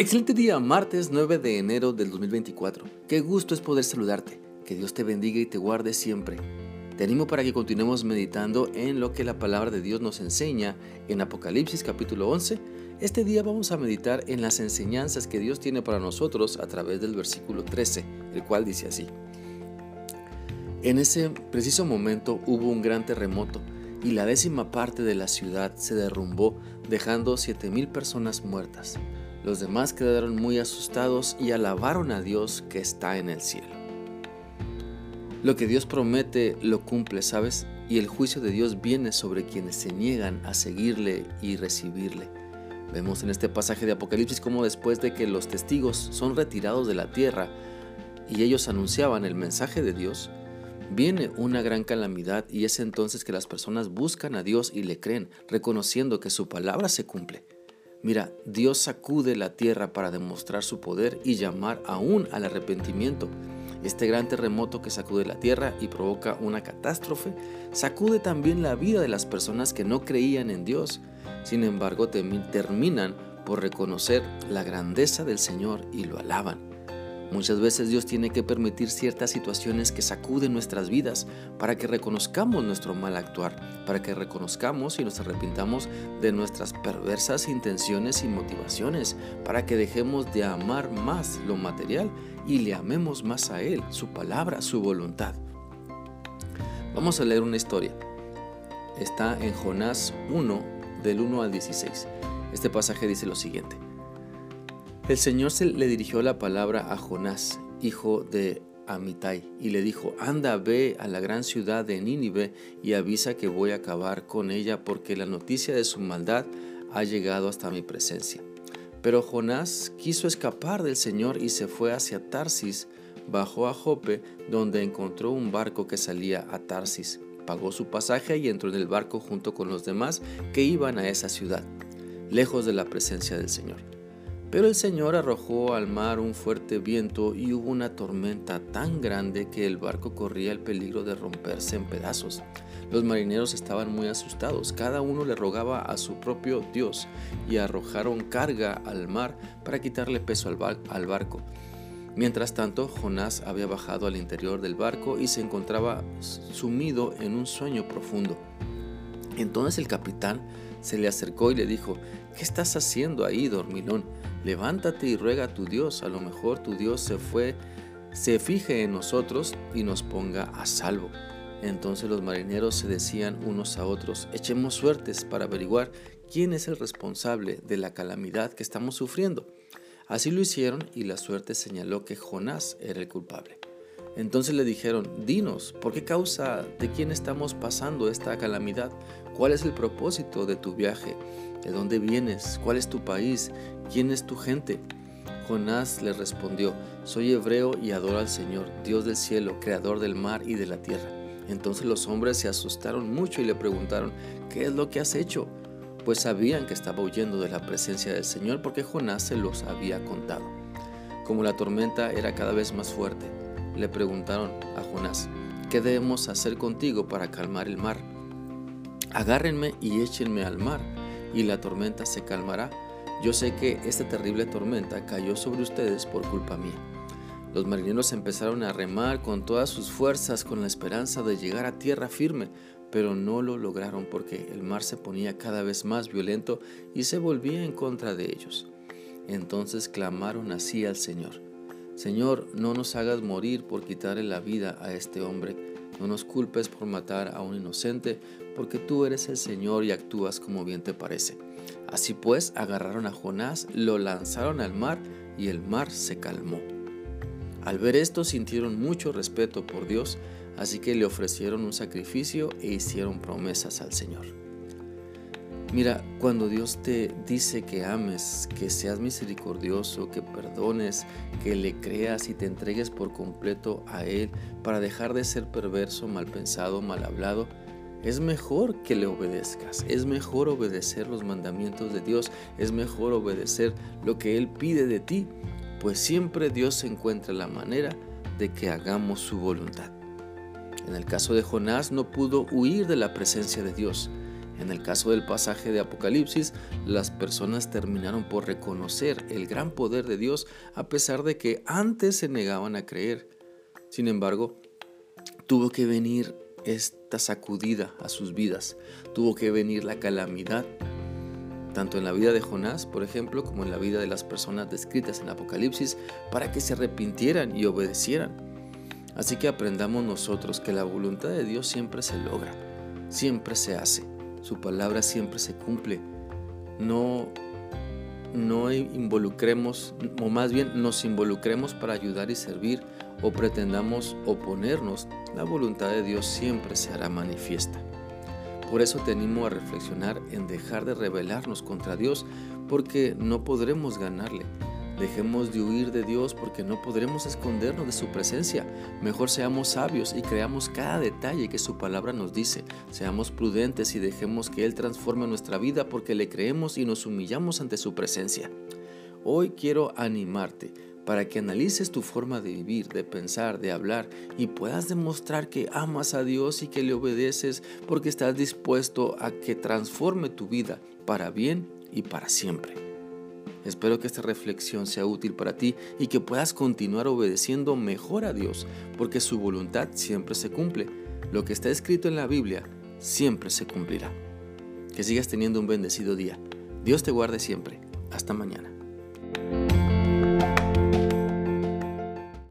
Excelente día, martes 9 de enero del 2024. Qué gusto es poder saludarte. Que Dios te bendiga y te guarde siempre. Te animo para que continuemos meditando en lo que la palabra de Dios nos enseña en Apocalipsis capítulo 11. Este día vamos a meditar en las enseñanzas que Dios tiene para nosotros a través del versículo 13, el cual dice así. En ese preciso momento hubo un gran terremoto y la décima parte de la ciudad se derrumbó dejando siete mil personas muertas. Los demás quedaron muy asustados y alabaron a Dios que está en el cielo. Lo que Dios promete lo cumple, ¿sabes? Y el juicio de Dios viene sobre quienes se niegan a seguirle y recibirle. Vemos en este pasaje de Apocalipsis cómo después de que los testigos son retirados de la tierra y ellos anunciaban el mensaje de Dios, viene una gran calamidad y es entonces que las personas buscan a Dios y le creen, reconociendo que su palabra se cumple. Mira, Dios sacude la tierra para demostrar su poder y llamar aún al arrepentimiento. Este gran terremoto que sacude la tierra y provoca una catástrofe, sacude también la vida de las personas que no creían en Dios. Sin embargo, terminan por reconocer la grandeza del Señor y lo alaban. Muchas veces Dios tiene que permitir ciertas situaciones que sacuden nuestras vidas para que reconozcamos nuestro mal actuar, para que reconozcamos y nos arrepintamos de nuestras perversas intenciones y motivaciones, para que dejemos de amar más lo material y le amemos más a Él, su palabra, su voluntad. Vamos a leer una historia. Está en Jonás 1, del 1 al 16. Este pasaje dice lo siguiente. El Señor se le dirigió la palabra a Jonás, hijo de Amitai, y le dijo, anda, ve a la gran ciudad de Nínive y avisa que voy a acabar con ella porque la noticia de su maldad ha llegado hasta mi presencia. Pero Jonás quiso escapar del Señor y se fue hacia Tarsis, bajó a Jope, donde encontró un barco que salía a Tarsis. Pagó su pasaje y entró en el barco junto con los demás que iban a esa ciudad, lejos de la presencia del Señor. Pero el Señor arrojó al mar un fuerte viento y hubo una tormenta tan grande que el barco corría el peligro de romperse en pedazos. Los marineros estaban muy asustados, cada uno le rogaba a su propio Dios y arrojaron carga al mar para quitarle peso al, barco. Mientras tanto, Jonás había bajado al interior del barco y se encontraba sumido en un sueño profundo. Entonces el capitán se le acercó y le dijo, ¿qué estás haciendo ahí, dormilón? Levántate y ruega a tu Dios, a lo mejor tu Dios se fue, se fije en nosotros y nos ponga a salvo. Entonces los marineros se decían unos a otros, echemos suertes para averiguar quién es el responsable de la calamidad que estamos sufriendo. Así lo hicieron y la suerte señaló que Jonás era el culpable. Entonces le dijeron, dinos, ¿por qué causa de quién estamos pasando esta calamidad? ¿Cuál es el propósito de tu viaje? ¿De dónde vienes? ¿Cuál es tu país? ¿Quién es tu gente? Jonás le respondió, soy hebreo y adoro al Señor, Dios del cielo, creador del mar y de la tierra. Entonces los hombres se asustaron mucho y le preguntaron, ¿qué es lo que has hecho? Pues sabían que estaba huyendo de la presencia del Señor porque Jonás se los había contado. Como la tormenta era cada vez más fuerte, le preguntaron a Jonás, ¿qué debemos hacer contigo para calmar el mar? Agárrenme y échenme al mar, y la tormenta se calmará. Yo sé que esta terrible tormenta cayó sobre ustedes por culpa mía. Los marineros empezaron a remar con todas sus fuerzas con la esperanza de llegar a tierra firme, pero no lo lograron porque el mar se ponía cada vez más violento y se volvía en contra de ellos. Entonces clamaron así al Señor. Señor, no nos hagas morir por quitarle la vida a este hombre. No nos culpes por matar a un inocente, porque tú eres el Señor y actúas como bien te parece. Así pues, agarraron a Jonás, lo lanzaron al mar y el mar se calmó. Al ver esto sintieron mucho respeto por Dios, así que le ofrecieron un sacrificio e hicieron promesas al Señor. Mira, cuando Dios te dice que ames, que seas misericordioso, que perdones, que le creas y te entregues por completo a Él para dejar de ser perverso, mal pensado, mal hablado, es mejor que le obedezcas, es mejor obedecer los mandamientos de Dios, es mejor obedecer lo que Él pide de ti, pues siempre Dios encuentra la manera de que hagamos su voluntad. En el caso de Jonás no pudo huir de la presencia de Dios, En el caso del pasaje de Apocalipsis, las personas terminaron por reconocer el gran poder de Dios a pesar de que antes se negaban a creer. Sin embargo, tuvo que venir esta sacudida a sus vidas, tuvo que venir la calamidad, tanto en la vida de Jonás, por ejemplo, como en la vida de las personas descritas en Apocalipsis, para que se arrepintieran y obedecieran. Así que aprendamos nosotros que la voluntad de Dios siempre se logra, siempre se hace su palabra siempre se cumple. No, no involucremos, o más bien nos involucremos para ayudar y servir, o pretendamos oponernos, la voluntad de Dios siempre se hará manifiesta. Por eso te animo a reflexionar en dejar de rebelarnos contra Dios, porque no podremos ganarle. Dejemos de huir de Dios porque no podremos escondernos de su presencia. Mejor seamos sabios y creamos cada detalle que su palabra nos dice. Seamos prudentes y dejemos que Él transforme nuestra vida porque le creemos y nos humillamos ante su presencia. Hoy quiero animarte para que analices tu forma de vivir, de pensar, de hablar y puedas demostrar que amas a Dios y que le obedeces porque estás dispuesto a que transforme tu vida para bien y para siempre. Espero que esta reflexión sea útil para ti y que puedas continuar obedeciendo mejor a Dios, porque su voluntad siempre se cumple. Lo que está escrito en la Biblia siempre se cumplirá. Que sigas teniendo un bendecido día. Dios te guarde siempre. Hasta mañana.